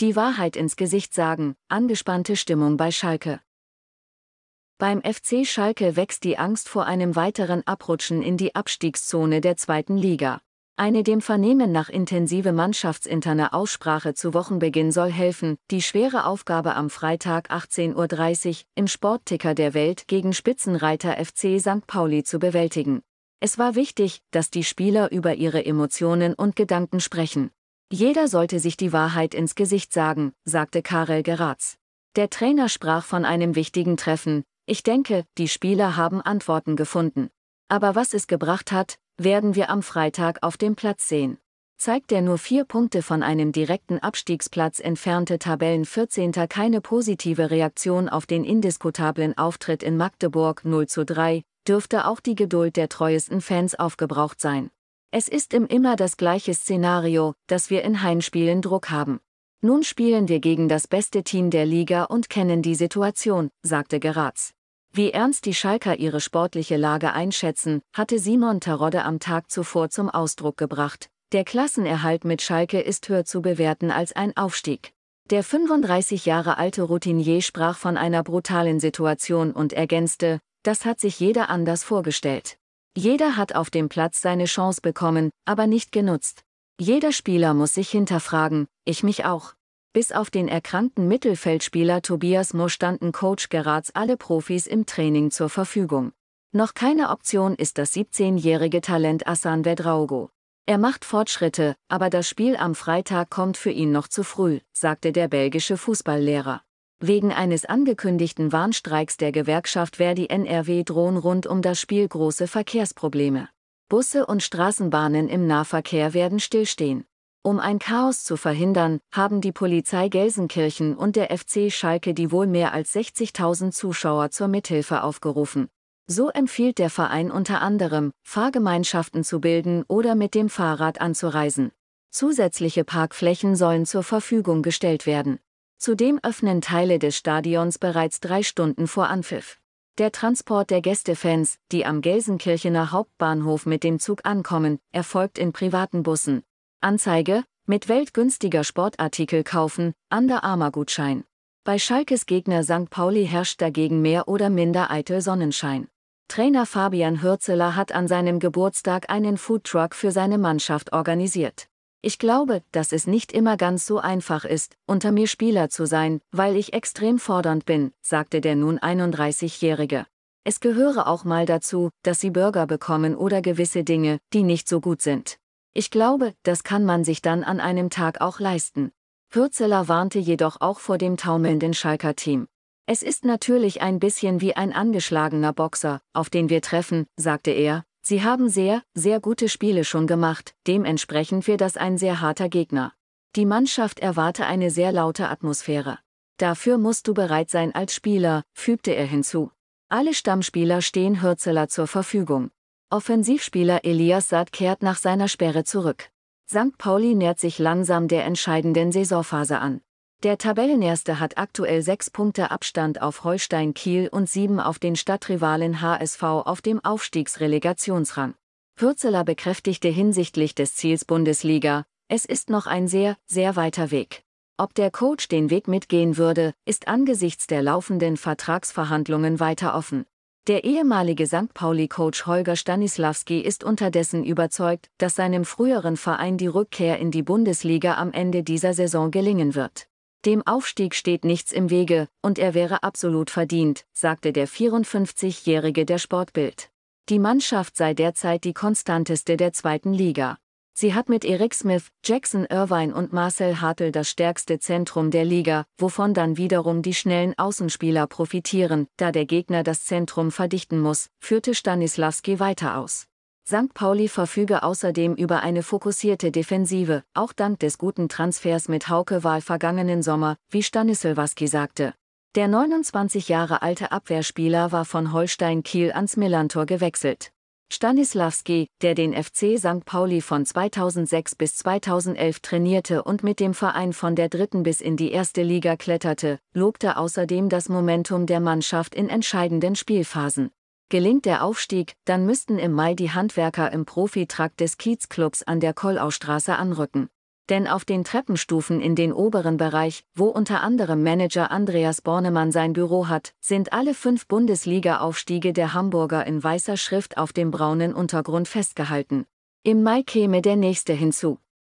Die Wahrheit ins Gesicht sagen, angespannte Stimmung bei Schalke. Beim FC Schalke wächst die Angst vor einem weiteren Abrutschen in die Abstiegszone der zweiten Liga. Eine dem Vernehmen nach intensive mannschaftsinterne Aussprache zu Wochenbeginn soll helfen, die schwere Aufgabe am Freitag 18.30 Uhr im Sportticker der Welt gegen Spitzenreiter FC St. Pauli zu bewältigen. Es war wichtig, dass die Spieler über ihre Emotionen und Gedanken sprechen. Jeder sollte sich die Wahrheit ins Gesicht sagen, sagte Karel Geratz. Der Trainer sprach von einem wichtigen Treffen. Ich denke, die Spieler haben Antworten gefunden. Aber was es gebracht hat, werden wir am Freitag auf dem Platz sehen. Zeigt der nur vier Punkte von einem direkten Abstiegsplatz entfernte Tabellen 14. keine positive Reaktion auf den indiskutablen Auftritt in Magdeburg 0 zu 3, dürfte auch die Geduld der treuesten Fans aufgebraucht sein. Es ist im immer das gleiche Szenario, dass wir in Heimspielen Druck haben. Nun spielen wir gegen das beste Team der Liga und kennen die Situation, sagte Geratz. Wie ernst die Schalker ihre sportliche Lage einschätzen, hatte Simon Terodde am Tag zuvor zum Ausdruck gebracht. Der Klassenerhalt mit Schalke ist höher zu bewerten als ein Aufstieg. Der 35 Jahre alte Routinier sprach von einer brutalen Situation und ergänzte, das hat sich jeder anders vorgestellt. Jeder hat auf dem Platz seine Chance bekommen, aber nicht genutzt. Jeder Spieler muss sich hinterfragen, ich mich auch. Bis auf den erkrankten Mittelfeldspieler Tobias Mohr standen Coach Geratz alle Profis im Training zur Verfügung. Noch keine Option ist das 17-jährige Talent Assan Vedraugo. Er macht Fortschritte, aber das Spiel am Freitag kommt für ihn noch zu früh, sagte der belgische Fußballlehrer. Wegen eines angekündigten Warnstreiks der Gewerkschaft Verdi NRW drohen rund um das Spiel große Verkehrsprobleme. Busse und Straßenbahnen im Nahverkehr werden stillstehen. Um ein Chaos zu verhindern, haben die Polizei Gelsenkirchen und der FC Schalke die wohl mehr als 60.000 Zuschauer zur Mithilfe aufgerufen. So empfiehlt der Verein unter anderem, Fahrgemeinschaften zu bilden oder mit dem Fahrrad anzureisen. Zusätzliche Parkflächen sollen zur Verfügung gestellt werden. Zudem öffnen Teile des Stadions bereits drei Stunden vor Anpfiff. Der Transport der Gästefans, die am Gelsenkirchener Hauptbahnhof mit dem Zug ankommen, erfolgt in privaten Bussen, Anzeige, mit weltgünstiger Sportartikel kaufen, Under Armour Gutschein. Bei Schalkes Gegner St. Pauli herrscht dagegen mehr oder minder eitel Sonnenschein. Trainer Fabian Hürzeler hat an seinem Geburtstag einen Foodtruck für seine Mannschaft organisiert. Ich glaube, dass es nicht immer ganz so einfach ist, unter mir Spieler zu sein, weil ich extrem fordernd bin, sagte der nun 31-Jährige. Es gehöre auch mal dazu, dass sie Burger bekommen oder gewisse Dinge, die nicht so gut sind. Ich glaube, das kann man sich dann an einem Tag auch leisten. Pürzeler warnte jedoch auch vor dem taumelnden Schalker Team. Es ist natürlich ein bisschen wie ein angeschlagener Boxer, auf den wir treffen, sagte er. Sie haben sehr, sehr gute Spiele schon gemacht, dementsprechend wird das ein sehr harter Gegner. Die Mannschaft erwarte eine sehr laute Atmosphäre. Dafür musst du bereit sein als Spieler, fügte er hinzu. Alle Stammspieler stehen Hürzeler zur Verfügung. Offensivspieler Elias Saad kehrt nach seiner Sperre zurück. St. Pauli nähert sich langsam der entscheidenden Saisonphase an. Der Tabellenerste hat aktuell sechs Punkte Abstand auf Holstein Kiel und sieben auf den Stadtrivalen HSV auf dem Aufstiegsrelegationsrang. Pürzeler bekräftigte hinsichtlich des Ziels Bundesliga, es ist noch ein sehr, sehr weiter Weg. Ob der Coach den Weg mitgehen würde, ist angesichts der laufenden Vertragsverhandlungen weiter offen. Der ehemalige St. Pauli-Coach Holger Stanislawski ist unterdessen überzeugt, dass seinem früheren Verein die Rückkehr in die Bundesliga am Ende dieser Saison gelingen wird. Dem Aufstieg steht nichts im Wege, und er wäre absolut verdient, sagte der 54-Jährige der Sportbild. Die Mannschaft sei derzeit die konstanteste der zweiten Liga. Sie hat mit Eric Smith, Jackson Irvine und Marcel Hartl das stärkste Zentrum der Liga, wovon dann wiederum die schnellen Außenspieler profitieren, da der Gegner das Zentrum verdichten muss, führte Stanislavski weiter aus. St. Pauli verfüge außerdem über eine fokussierte Defensive, auch dank des guten Transfers mit Hauke Wahl vergangenen Sommer, wie Stanislavski sagte. Der 29 Jahre alte Abwehrspieler war von Holstein Kiel ans Millantor gewechselt. Stanislavski, der den FC St. Pauli von 2006 bis 2011 trainierte und mit dem Verein von der dritten bis in die erste Liga kletterte, lobte außerdem das Momentum der Mannschaft in entscheidenden Spielphasen. Gelingt der Aufstieg, dann müssten im Mai die Handwerker im Profitrakt des Kiezclubs an der Kollaustraße anrücken. Denn auf den Treppenstufen in den oberen Bereich, wo unter anderem Manager Andreas Bornemann sein Büro hat, sind alle fünf Bundesliga-Aufstiege der Hamburger in weißer Schrift auf dem braunen Untergrund festgehalten. Im Mai käme der nächste hinzu.